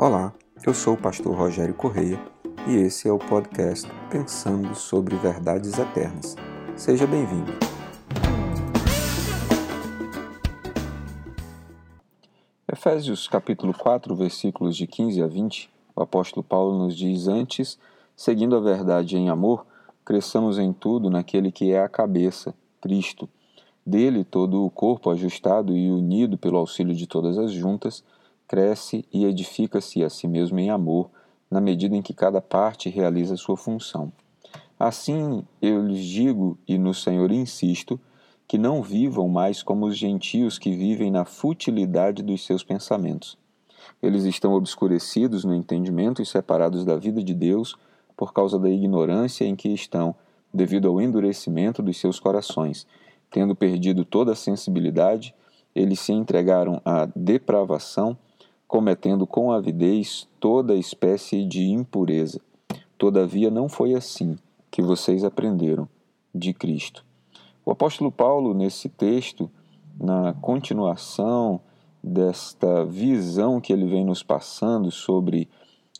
Olá, eu sou o pastor Rogério Correia e esse é o podcast Pensando sobre Verdades Eternas. Seja bem-vindo. Efésios capítulo 4, versículos de 15 a 20, o apóstolo Paulo nos diz antes, seguindo a verdade em amor, cresçamos em tudo naquele que é a cabeça, Cristo. Dele todo o corpo ajustado e unido pelo auxílio de todas as juntas, cresce e edifica-se a si mesmo em amor, na medida em que cada parte realiza sua função. Assim eu lhes digo e no Senhor insisto, que não vivam mais como os gentios que vivem na futilidade dos seus pensamentos. Eles estão obscurecidos no entendimento e separados da vida de Deus por causa da ignorância em que estão, devido ao endurecimento dos seus corações. Tendo perdido toda a sensibilidade, eles se entregaram à depravação cometendo com avidez toda espécie de impureza. Todavia não foi assim que vocês aprenderam de Cristo. O apóstolo Paulo, nesse texto, na continuação desta visão que ele vem nos passando sobre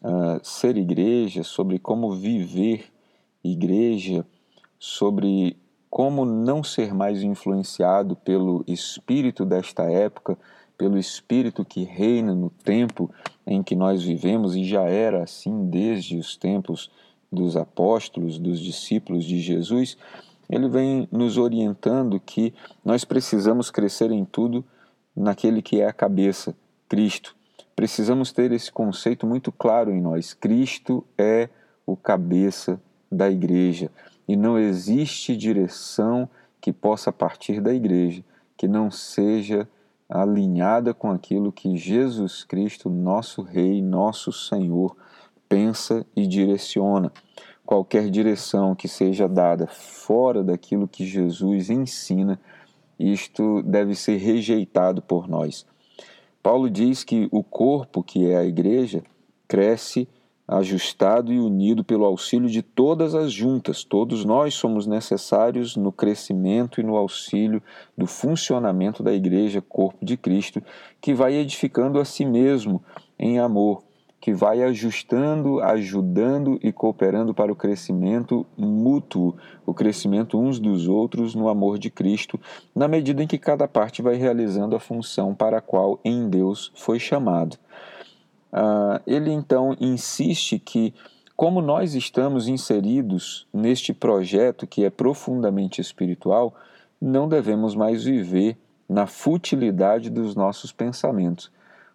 uh, ser igreja, sobre como viver igreja, sobre como não ser mais influenciado pelo espírito desta época, pelo Espírito que reina no tempo em que nós vivemos e já era assim desde os tempos dos apóstolos, dos discípulos de Jesus, ele vem nos orientando que nós precisamos crescer em tudo naquele que é a cabeça, Cristo. Precisamos ter esse conceito muito claro em nós. Cristo é o cabeça da igreja e não existe direção que possa partir da igreja que não seja alinhada com aquilo que Jesus Cristo, nosso Rei, nosso Senhor, pensa e direciona. Qualquer direção que seja dada fora daquilo que Jesus ensina, isto deve ser rejeitado por nós. Paulo diz que o corpo, que é a igreja, cresce ajustado e unido pelo auxílio de todas as juntas. Todos nós somos necessários no crescimento e no auxílio do funcionamento da igreja, corpo de Cristo, que vai edificando a si mesmo em amor, que vai ajustando, ajudando e cooperando para o crescimento mútuo, o crescimento uns dos outros no amor de Cristo, na medida em que cada parte vai realizando a função para a qual em Deus foi chamado. Uh, ele então insiste que, como nós estamos inseridos neste projeto que é profundamente espiritual, não devemos mais viver na futilidade dos nossos pensamentos.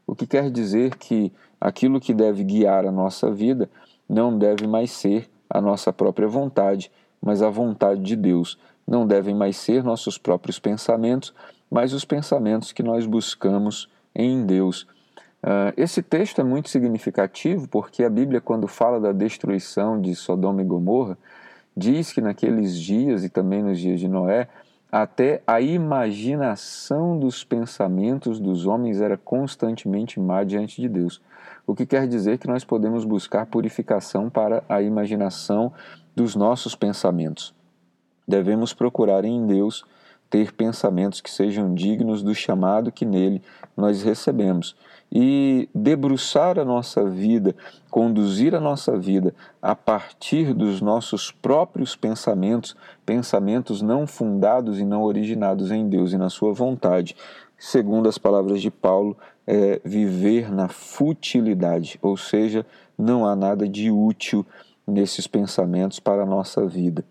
O que quer dizer que aquilo que deve guiar a nossa vida não deve mais ser a nossa própria vontade, mas a vontade de Deus. Não devem mais ser nossos próprios pensamentos, mas os pensamentos que nós buscamos em Deus. Uh, esse texto é muito significativo porque a Bíblia, quando fala da destruição de Sodoma e Gomorra, diz que naqueles dias e também nos dias de Noé, até a imaginação dos pensamentos dos homens era constantemente má diante de Deus. O que quer dizer que nós podemos buscar purificação para a imaginação dos nossos pensamentos. Devemos procurar em Deus ter pensamentos que sejam dignos do chamado que nele nós recebemos. E debruçar a nossa vida, conduzir a nossa vida a partir dos nossos próprios pensamentos, pensamentos não fundados e não originados em Deus e na Sua vontade, segundo as palavras de Paulo, é viver na futilidade, ou seja, não há nada de útil nesses pensamentos para a nossa vida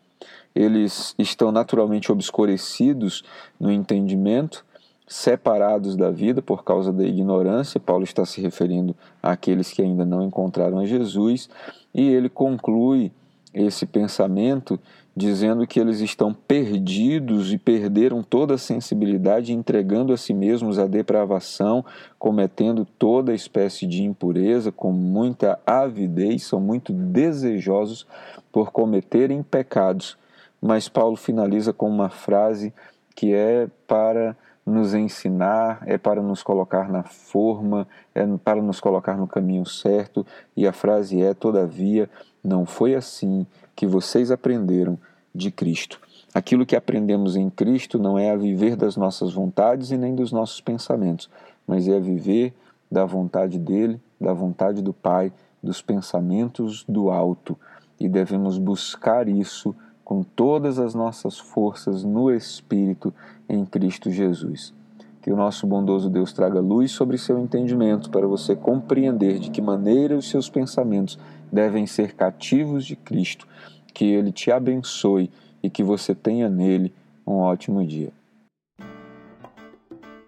eles estão naturalmente obscurecidos no entendimento, separados da vida por causa da ignorância. Paulo está se referindo àqueles que ainda não encontraram a Jesus, e ele conclui esse pensamento dizendo que eles estão perdidos e perderam toda a sensibilidade, entregando a si mesmos à depravação, cometendo toda espécie de impureza, com muita avidez, são muito desejosos por cometerem pecados mas Paulo finaliza com uma frase que é para nos ensinar, é para nos colocar na forma, é para nos colocar no caminho certo, e a frase é: Todavia, não foi assim que vocês aprenderam de Cristo. Aquilo que aprendemos em Cristo não é a viver das nossas vontades e nem dos nossos pensamentos, mas é a viver da vontade dele, da vontade do Pai, dos pensamentos do alto, e devemos buscar isso com todas as nossas forças no Espírito em Cristo Jesus. Que o nosso bondoso Deus traga luz sobre seu entendimento para você compreender de que maneira os seus pensamentos devem ser cativos de Cristo. Que Ele te abençoe e que você tenha nele um ótimo dia.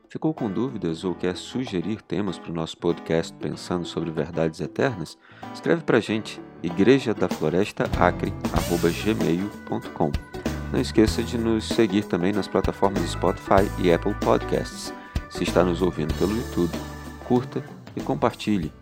Ficou com dúvidas ou quer sugerir temas para o nosso podcast Pensando sobre Verdades Eternas? Escreve para a gente, igreja da floresta acre@gmail.com. Não esqueça de nos seguir também nas plataformas Spotify e Apple Podcasts. Se está nos ouvindo pelo YouTube, curta e compartilhe.